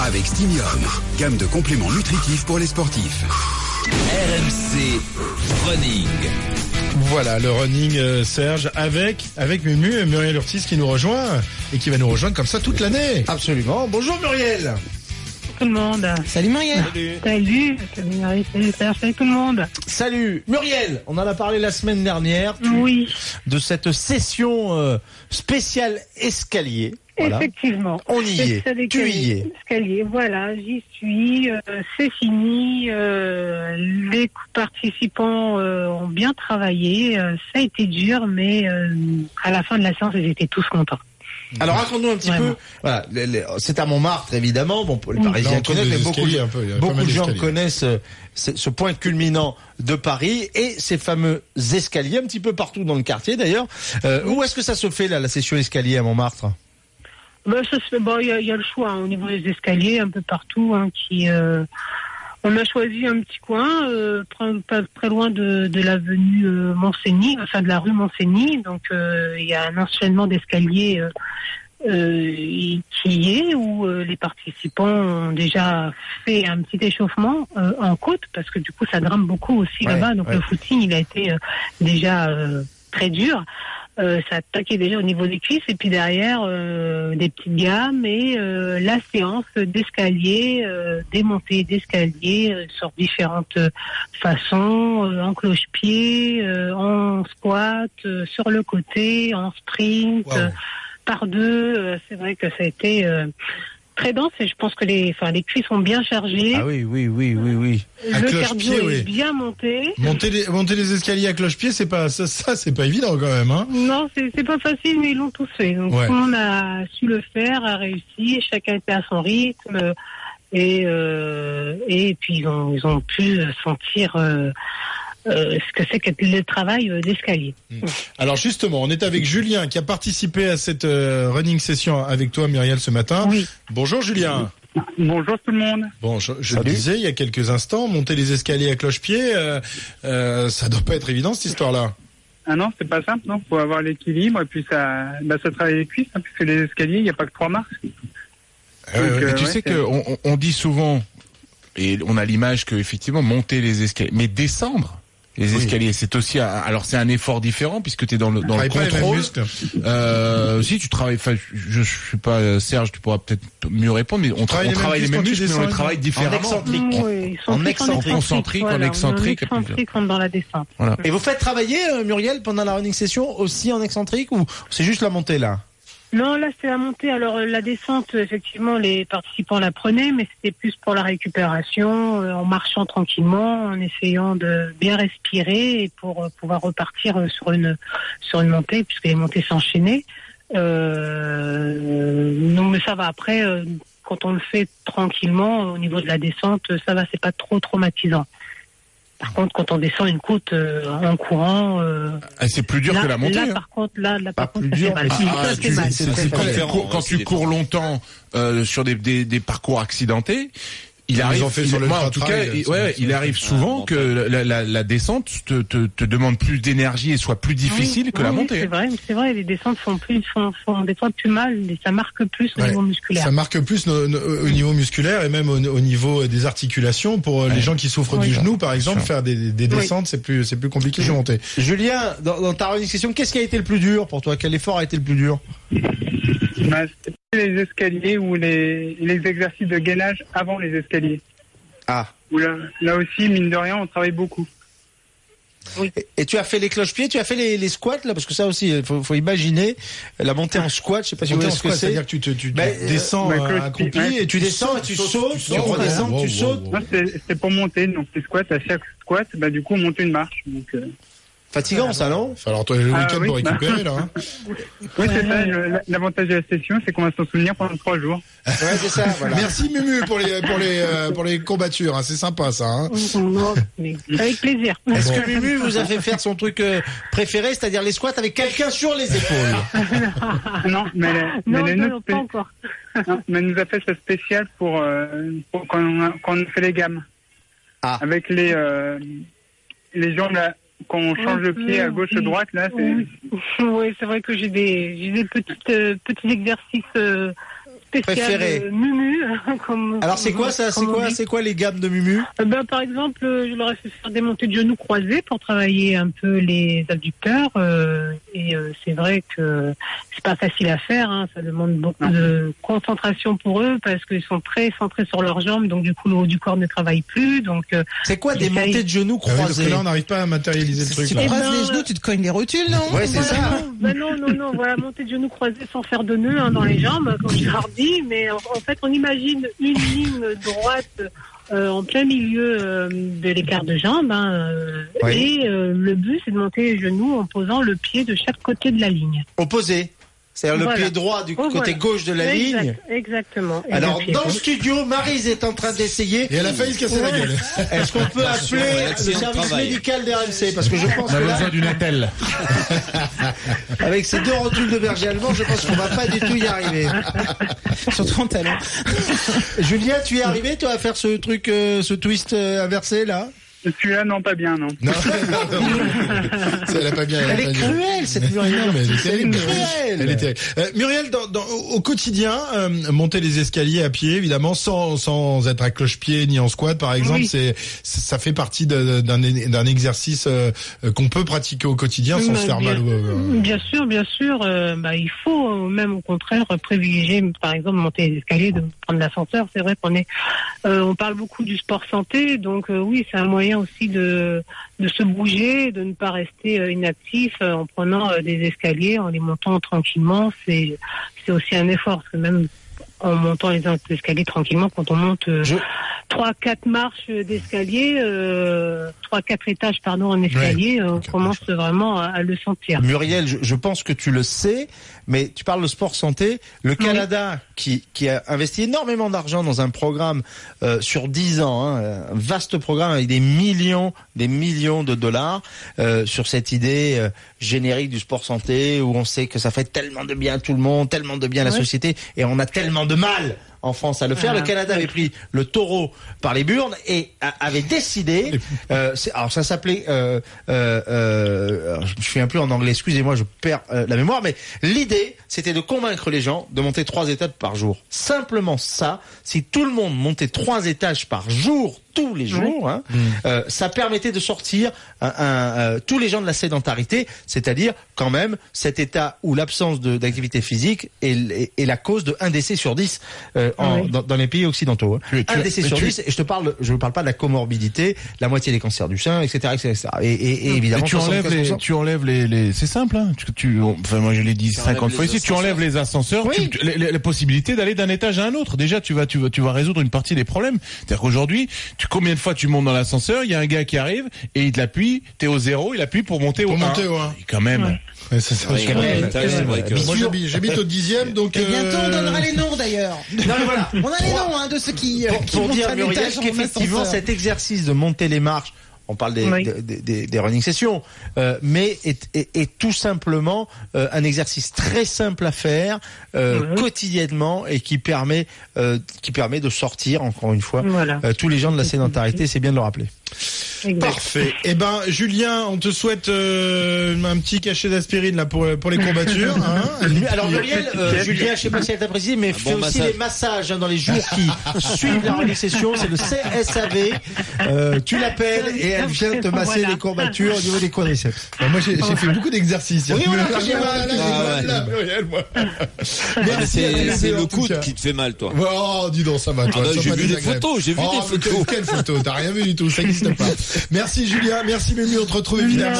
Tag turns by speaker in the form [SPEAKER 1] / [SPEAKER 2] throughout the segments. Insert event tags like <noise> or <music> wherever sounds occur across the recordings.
[SPEAKER 1] avec Stimium, gamme de compléments nutritifs pour les sportifs.
[SPEAKER 2] RMC Running.
[SPEAKER 3] Voilà le running euh, Serge avec avec Mumu et Muriel Urtis qui nous rejoint et qui va nous rejoindre comme ça toute l'année.
[SPEAKER 4] Absolument. Bonjour Muriel.
[SPEAKER 5] tout le monde.
[SPEAKER 4] Salut Muriel.
[SPEAKER 5] Salut, salut Marie, salut Serge, salut tout le monde.
[SPEAKER 4] Salut Muriel. On en a parlé la semaine dernière tu-
[SPEAKER 5] Oui,
[SPEAKER 4] de cette session euh, spéciale escalier. Voilà.
[SPEAKER 5] effectivement.
[SPEAKER 4] On y est. Tu y es.
[SPEAKER 5] Escalier, voilà, j'y suis. euh, c'est fini. euh, les participants euh, ont bien travaillé. euh, ça a été dur, mais euh, à la fin de la séance, ils étaient tous contents.
[SPEAKER 4] Alors raconte-nous un petit
[SPEAKER 5] Vraiment.
[SPEAKER 4] peu. Voilà, c'est à Montmartre évidemment. Bon, les. Parisiens connaissent, mais beaucoup,
[SPEAKER 3] peu,
[SPEAKER 4] beaucoup de gens connaissent ce, ce point culminant de Paris et ces fameux escaliers un petit peu partout dans le quartier d'ailleurs. Euh, où est-ce que ça se fait là, la session escalier à Montmartre?
[SPEAKER 5] Ben, ça se fait- bon, il y, a- il y a le choix hein, au niveau des escaliers, un peu partout. Hein, qui, euh, on a choisi un petit coin, euh, pas, pas très loin de, de l'avenue euh, enfin de la rue Montsény. Donc euh, il y a un enchaînement d'escaliers euh, euh, qui y est où euh, les participants ont déjà fait un petit échauffement euh, en côte parce que du coup ça grimpe beaucoup aussi
[SPEAKER 4] Ouais,
[SPEAKER 5] là-bas. Donc
[SPEAKER 4] ouais.
[SPEAKER 5] le footing il a été euh, déjà euh, très dur. Euh, ça attaquait déjà au niveau des cuisses et puis derrière euh, des petites gammes et euh, la séance d'escalier, euh, des montées d'escalier euh, sur différentes euh, façons, euh, en cloche-pied, euh, en squat, euh, sur le côté, en sprint,
[SPEAKER 3] Wow.
[SPEAKER 5] euh, par deux. Euh, C'est vrai que ça a été euh, très dense et je pense que les, enfin, les cuisses sont bien chargées.
[SPEAKER 4] Ah oui, oui, oui, oui, oui.
[SPEAKER 3] À
[SPEAKER 5] le
[SPEAKER 3] cloche-pied,
[SPEAKER 5] cardio
[SPEAKER 3] oui.
[SPEAKER 5] est bien monté.
[SPEAKER 3] Monter les monter les escaliers à cloche-pied, c'est pas ça, ça c'est pas évident quand même hein.
[SPEAKER 5] Non, c'est c'est pas facile, mais ils l'ont tous fait. Donc
[SPEAKER 3] Ouais.
[SPEAKER 5] tout le monde a su le faire, a réussi, chacun était à son rythme. Et, euh, et puis ils ont, ils ont pu sentir euh, euh, ce que c'est que le travail euh, d'escalier.
[SPEAKER 3] Alors justement, on est avec Julien qui a participé à cette euh, running session avec toi Muriel ce matin.
[SPEAKER 5] Oui.
[SPEAKER 3] Bonjour Julien.
[SPEAKER 6] Bonjour tout le monde.
[SPEAKER 3] Bon, je, je le disais il y a quelques instants, monter les escaliers à cloche-pied, euh, euh, ça doit pas être évident cette histoire-là.
[SPEAKER 6] Ah non, c'est pas simple, non. Faut avoir l'équilibre et puis ça, bah, ça travaille les cuisses, hein, puisque les escaliers, il n'y a pas que trois marches.
[SPEAKER 3] Euh,
[SPEAKER 6] Donc, euh,
[SPEAKER 7] Mais tu
[SPEAKER 6] ouais,
[SPEAKER 7] sais qu'on on, on dit souvent, et on a l'image que effectivement monter les escaliers, mais descendre les
[SPEAKER 3] Oui.
[SPEAKER 7] escaliers, c'est aussi, un- alors c'est un effort différent puisque tu es dans le, dans le contrôle. Euh, si tu travailles, enfin, je, je suis pas euh, Serge, tu pourras peut-être mieux répondre, mais on, on travaille les mêmes muscles, mais on les travaille
[SPEAKER 4] En
[SPEAKER 7] différemment.
[SPEAKER 4] excentrique.
[SPEAKER 5] Oui, ils sont
[SPEAKER 4] en excentrique.
[SPEAKER 7] Concentrique, en
[SPEAKER 5] voilà,
[SPEAKER 7] excentrique,
[SPEAKER 5] En excentrique, comme dans la descente.
[SPEAKER 4] Et vous faites travailler euh, Muriel pendant la running session aussi en excentrique ou c'est juste la montée là?
[SPEAKER 5] Non, là c'est la montée. Alors euh, la descente, effectivement, les participants la prenaient, mais c'était plus pour la récupération, euh, en marchant tranquillement, en essayant de bien respirer et pour euh, pouvoir repartir sur une sur une montée, puisque les montées s'enchaînaient. Euh, non, mais ça va. Après, quand on le fait tranquillement, au niveau de la descente, ça va, c'est pas trop traumatisant. Par contre, quand on descend une côte euh, en courant, euh,
[SPEAKER 7] Ah, c'est plus dur
[SPEAKER 5] là,
[SPEAKER 7] que la montée.
[SPEAKER 5] là,
[SPEAKER 7] hein.
[SPEAKER 5] par contre, là, là, par
[SPEAKER 4] Pas
[SPEAKER 5] contre,
[SPEAKER 4] plus dur,
[SPEAKER 5] mal.
[SPEAKER 4] mais
[SPEAKER 7] Ah, tu-
[SPEAKER 5] mal.
[SPEAKER 7] quand tu quand cours longtemps euh, sur des, des, des parcours accidentés, il
[SPEAKER 3] Ils
[SPEAKER 7] arrive,
[SPEAKER 3] ont fait
[SPEAKER 7] il-
[SPEAKER 3] sur le
[SPEAKER 7] moi en tout cas,
[SPEAKER 3] ultra-trail,
[SPEAKER 7] il,
[SPEAKER 3] sur-
[SPEAKER 7] ouais,
[SPEAKER 3] sur-
[SPEAKER 7] il arrive souvent que la, la, la descente te, te, te demande plus d'énergie et soit plus difficile
[SPEAKER 5] Oui,
[SPEAKER 7] que la montée.
[SPEAKER 5] C'est vrai, c'est vrai, les descentes font plus, font, font des fois plus mal, et ça marque plus au niveau musculaire.
[SPEAKER 3] Ça marque plus no- no- au niveau musculaire et même au, au niveau des articulations pour euh, les gens qui souffrent
[SPEAKER 5] Oui.
[SPEAKER 3] du genou par exemple
[SPEAKER 7] Sûr.
[SPEAKER 3] faire des, des
[SPEAKER 5] Oui.
[SPEAKER 3] descentes c'est plus c'est plus compliqué que de monter.
[SPEAKER 4] Julien, dans, dans ta session, qu'est-ce qui a été le plus dur pour toi? Quel effort a été le plus dur?
[SPEAKER 6] Les escaliers ou les, les exercices de gainage avant les escaliers.
[SPEAKER 4] Ah.
[SPEAKER 6] Où là, là aussi, mine de rien, on travaille beaucoup.
[SPEAKER 4] Et, et tu as fait les cloche-pieds, tu as fait les, les squats là parce que ça aussi, il faut, faut imaginer la montée en squat. Je sais pas si vous voyez ce que c'est.
[SPEAKER 3] c'est-à-dire que tu te tu,
[SPEAKER 4] euh,
[SPEAKER 3] descends
[SPEAKER 6] ouais,
[SPEAKER 3] euh, accroupi
[SPEAKER 6] ouais.
[SPEAKER 3] et
[SPEAKER 4] Tu descends, tu sautes, tu redescends,
[SPEAKER 3] Wow,
[SPEAKER 4] tu
[SPEAKER 3] wow,
[SPEAKER 4] sautes.
[SPEAKER 3] wow.
[SPEAKER 6] C'est c'est pour monter, donc les squats, à chaque squat, bah, du coup, on monte une marche. Donc, euh,
[SPEAKER 4] Fatigant ça non
[SPEAKER 3] Il va falloir toi le
[SPEAKER 6] Ah,
[SPEAKER 3] week-end
[SPEAKER 6] oui,
[SPEAKER 3] pour
[SPEAKER 6] bah.
[SPEAKER 3] récupérer là. hein. <laughs>
[SPEAKER 6] Oui, c'est ça. L'avantage de la session, c'est qu'on va s'en souvenir pendant trois jours.
[SPEAKER 4] Ouais, c'est ça. Voilà.
[SPEAKER 3] Merci Mumu pour les pour les euh, pour les courbatures, hein, c'est sympa ça. Hein.
[SPEAKER 5] Mais <laughs> avec plaisir.
[SPEAKER 4] Est-ce
[SPEAKER 3] Bon.
[SPEAKER 4] que Mumu vous a fait faire son truc euh, préféré, c'est-à-dire les squats avec quelqu'un sur les épaules <laughs>
[SPEAKER 6] Non, mais, elle- mais
[SPEAKER 5] non,
[SPEAKER 6] fait-
[SPEAKER 5] pas encore.
[SPEAKER 6] non, mais elle nous a fait ce spécial pour, euh, pour quand, on a, quand on fait les gammes.
[SPEAKER 4] Ah.
[SPEAKER 6] Avec les, euh, les jambes là, quand on change le pied à gauche droite là, c'est
[SPEAKER 5] Oui, <laughs> c'est vrai que j'ai des, j'ai des petites, euh, petits exercices euh, Mumu. <laughs> comme-
[SPEAKER 4] Alors c'est quoi ça C'est quoi. C'est quoi les gammes de Mumu
[SPEAKER 5] Euh, ben, Par exemple, euh, je leur ai fait faire des montées de genoux croisés pour travailler un peu les abducteurs. euh, et euh, c'est vrai que c'est pas facile à faire. Hein, ça demande beaucoup de concentration pour eux parce qu'ils sont très centrés sur leurs jambes. Donc du coup, le haut du corps ne travaille plus. Donc euh,
[SPEAKER 4] C'est quoi des montées de genoux
[SPEAKER 3] Ah oui, parce que
[SPEAKER 4] croisées
[SPEAKER 3] là, on n'arrive pas à matérialiser le truc.
[SPEAKER 8] Tu
[SPEAKER 3] là.
[SPEAKER 5] Eh
[SPEAKER 8] croises
[SPEAKER 5] ben,
[SPEAKER 8] les genoux, tu te cognes les rotules, non
[SPEAKER 4] Ouais, c'est ça.
[SPEAKER 5] Ben non, non, non, voilà, montée de genoux croisés sans faire de nœuds hein, dans les jambes, comme je leur dis, mais en, en fait, on imagine une ligne droite euh, en plein milieu euh, de l'écart de jambes, hein, euh,
[SPEAKER 4] Oui.
[SPEAKER 5] et euh, le but, c'est de monter les genoux en posant le pied de chaque côté de la ligne.
[SPEAKER 4] Opposées. C'est-à-dire le
[SPEAKER 5] Voilà.
[SPEAKER 4] pied droit du
[SPEAKER 5] Oh,
[SPEAKER 4] côté
[SPEAKER 5] voilà.
[SPEAKER 4] gauche de la
[SPEAKER 5] Exact-
[SPEAKER 4] ligne.
[SPEAKER 5] Exactement. Et
[SPEAKER 4] Alors dans le studio, Marise est en train d'essayer.
[SPEAKER 3] Et elle a failli se casser la gueule.
[SPEAKER 4] Est-ce qu'on peut appeler le service
[SPEAKER 2] travail.
[SPEAKER 4] médical d'RMC Parce que je pense
[SPEAKER 7] On a
[SPEAKER 4] que là,
[SPEAKER 7] besoin d'une attelle. <laughs>
[SPEAKER 4] avec ces deux rotules de berger allemand, je pense qu'on va pas du tout y arriver. <laughs>
[SPEAKER 8] Surtout en talon. <laughs>
[SPEAKER 4] Julien, tu es arrivé toi à faire ce truc, euh, ce twist euh, inversé là?
[SPEAKER 6] Celui-là, non, pas bien, non.
[SPEAKER 3] Non, <laughs> elle a pas bien.
[SPEAKER 4] Elle
[SPEAKER 3] a
[SPEAKER 4] est cruelle cette Muriel.
[SPEAKER 3] Non, mais elle est
[SPEAKER 4] C'est
[SPEAKER 3] terrible.
[SPEAKER 4] cruel.
[SPEAKER 3] Elle est terrible. Euh, Muriel, dans, dans- au quotidien, euh, monter les escaliers à pied, évidemment, sans, sans être à cloche-pied ni en squat, par exemple,
[SPEAKER 5] Oui.
[SPEAKER 3] c'est ça fait partie d'un exercice euh, qu'on peut pratiquer au quotidien sans
[SPEAKER 5] Bah,
[SPEAKER 3] se faire
[SPEAKER 5] bien,
[SPEAKER 3] mal. au- euh,
[SPEAKER 5] Bien sûr, bien sûr. euh, bah, il faut euh, même au contraire privilégier, par exemple, monter les escaliers, de prendre l'ascenseur. C'est vrai qu'on est, euh, on parle beaucoup du sport santé, donc euh, oui, c'est un moyen aussi de de se bouger, de ne pas rester euh, inactif euh, en prenant euh, des escaliers, en les montant tranquillement. C'est aussi un effort, parce que même en montant les escaliers tranquillement, quand on monte trois, quatre marches d'escalier, euh, trois, quatre étages pardon en escalier, euh, on commence vraiment à, à le sentir.
[SPEAKER 4] Muriel, je, je pense que tu le sais, mais tu parles de sport santé. Le Canada, qui, qui a investi énormément d'argent dans un programme euh, sur 10 ans, hein, un vaste programme avec des millions, des millions de dollars euh, sur cette idée euh, générique du sport santé, où on sait que ça fait tellement de bien à tout le monde, tellement de bien à la
[SPEAKER 5] Ouais.
[SPEAKER 4] société, et on a tellement de mal en France à le faire.
[SPEAKER 5] Ah,
[SPEAKER 4] le Canada avait pris le taureau par les burnes et a- avait décidé. Euh, alors ça s'appelait. Euh, euh, euh, je me souviens plus en anglais. Excusez-moi, je perds euh, la mémoire. Mais l'idée, c'était de convaincre les gens de monter trois étages par jour. Simplement ça. Si tout le monde montait trois étages par jour tous les jours, hein, euh, ça permettait de sortir un- un, euh, tous les gens de la sédentarité, c'est-à-dire quand même cet état où l'absence de- d'activité physique est, est- est la cause de un décès sur 10 euh, en-
[SPEAKER 5] Oui.
[SPEAKER 4] dans, dans les pays occidentaux. hein.
[SPEAKER 7] Tu- tu-
[SPEAKER 4] un décès sur
[SPEAKER 7] tu-
[SPEAKER 4] 10, et je te parle, je ne parle pas de la comorbidité, la moitié des cancers du sein, etc., etc. Et, et- et évidemment,
[SPEAKER 7] tu enlèves
[SPEAKER 4] 75%.
[SPEAKER 7] les, tu enlèves les, les c'est simple, hein. Tu, tu- enfin, moi je l'ai dit 50
[SPEAKER 2] enlèves
[SPEAKER 7] fois ici. Tu enlèves les ascenseurs,
[SPEAKER 4] Oui.
[SPEAKER 7] tu- les- les- la possibilité d'aller d'un étage à un autre. Déjà, tu vas, tu vas, tu vas résoudre une partie des problèmes. C'est-à-dire qu'aujourd'hui, tu, combien de fois tu montes dans l'ascenseur, il y a un gars qui arrive et il t'appuie, t'es au zéro, il appuie pour monter
[SPEAKER 3] Pour
[SPEAKER 7] au
[SPEAKER 3] monter
[SPEAKER 7] 1.
[SPEAKER 3] au un.
[SPEAKER 7] Et Quand même.
[SPEAKER 5] Ouais.
[SPEAKER 3] Ça,
[SPEAKER 2] Oui, que-
[SPEAKER 3] Moi, j'habite, j'habite au dixième, donc.
[SPEAKER 8] Et bientôt, on
[SPEAKER 3] euh,
[SPEAKER 8] donnera les noms d'ailleurs. <laughs>
[SPEAKER 4] Non, mais voilà.
[SPEAKER 8] On a les noms hein, de ceux qui, euh,
[SPEAKER 4] pour,
[SPEAKER 8] qui
[SPEAKER 4] pour dire Muriel qu'effectivement cet exercice de monter les marches on parle des,
[SPEAKER 5] Oui.
[SPEAKER 4] des, des- des running sessions, euh, mais est, est- est tout simplement euh, un exercice très simple à faire euh,
[SPEAKER 5] Mhm.
[SPEAKER 4] quotidiennement et qui permet qui permet de sortir encore une fois
[SPEAKER 5] Voilà.
[SPEAKER 4] tous les gens de la sédentarité. C'est bien de le rappeler.
[SPEAKER 5] Exact.
[SPEAKER 3] Parfait. Eh ben, Julien, on te souhaite euh, un petit cachet d'aspirine là pour pour les courbatures. Hein <laughs>
[SPEAKER 4] Alors Muriel, euh, Julien, je sais pas si elle t'a précisé, mais fait
[SPEAKER 2] bon
[SPEAKER 4] aussi
[SPEAKER 2] massage.
[SPEAKER 4] les massages hein, dans les jours qui <laughs> suivent la session. C'est le CSAV. Euh, tu l'appelles et elle vient te masser
[SPEAKER 5] Voilà.
[SPEAKER 4] les courbatures au niveau des quadriceps.
[SPEAKER 3] Bah, moi, j'ai j'ai fait beaucoup d'exercices.
[SPEAKER 4] Oui, voilà,
[SPEAKER 3] Ah,
[SPEAKER 4] j'ai mal.
[SPEAKER 3] là, j'ai <laughs>
[SPEAKER 2] Ah,
[SPEAKER 3] mal,
[SPEAKER 2] ouais.
[SPEAKER 3] là, Muriel, moi.
[SPEAKER 2] Mais
[SPEAKER 3] Merci,
[SPEAKER 2] C'est le coude qui te fait mal, toi.
[SPEAKER 3] Oh, dis donc, ça va.
[SPEAKER 2] Ah j'ai vu des photos, j'ai vu
[SPEAKER 3] Oh,
[SPEAKER 2] des
[SPEAKER 3] mais
[SPEAKER 2] photos.
[SPEAKER 3] Quelle, photo T'as rien vu du tout, ça n'existe pas. Merci Julien, merci Mému, on te retrouve évidemment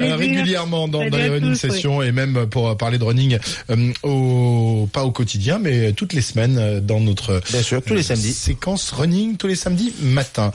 [SPEAKER 3] euh, régulièrement dans, les running
[SPEAKER 5] tous, oui.
[SPEAKER 3] sessions et même pour euh, parler de running euh, au pas au quotidien mais toutes les semaines dans notre
[SPEAKER 4] Bien sûr, tous les samedis.
[SPEAKER 3] séquence running tous les samedis matin.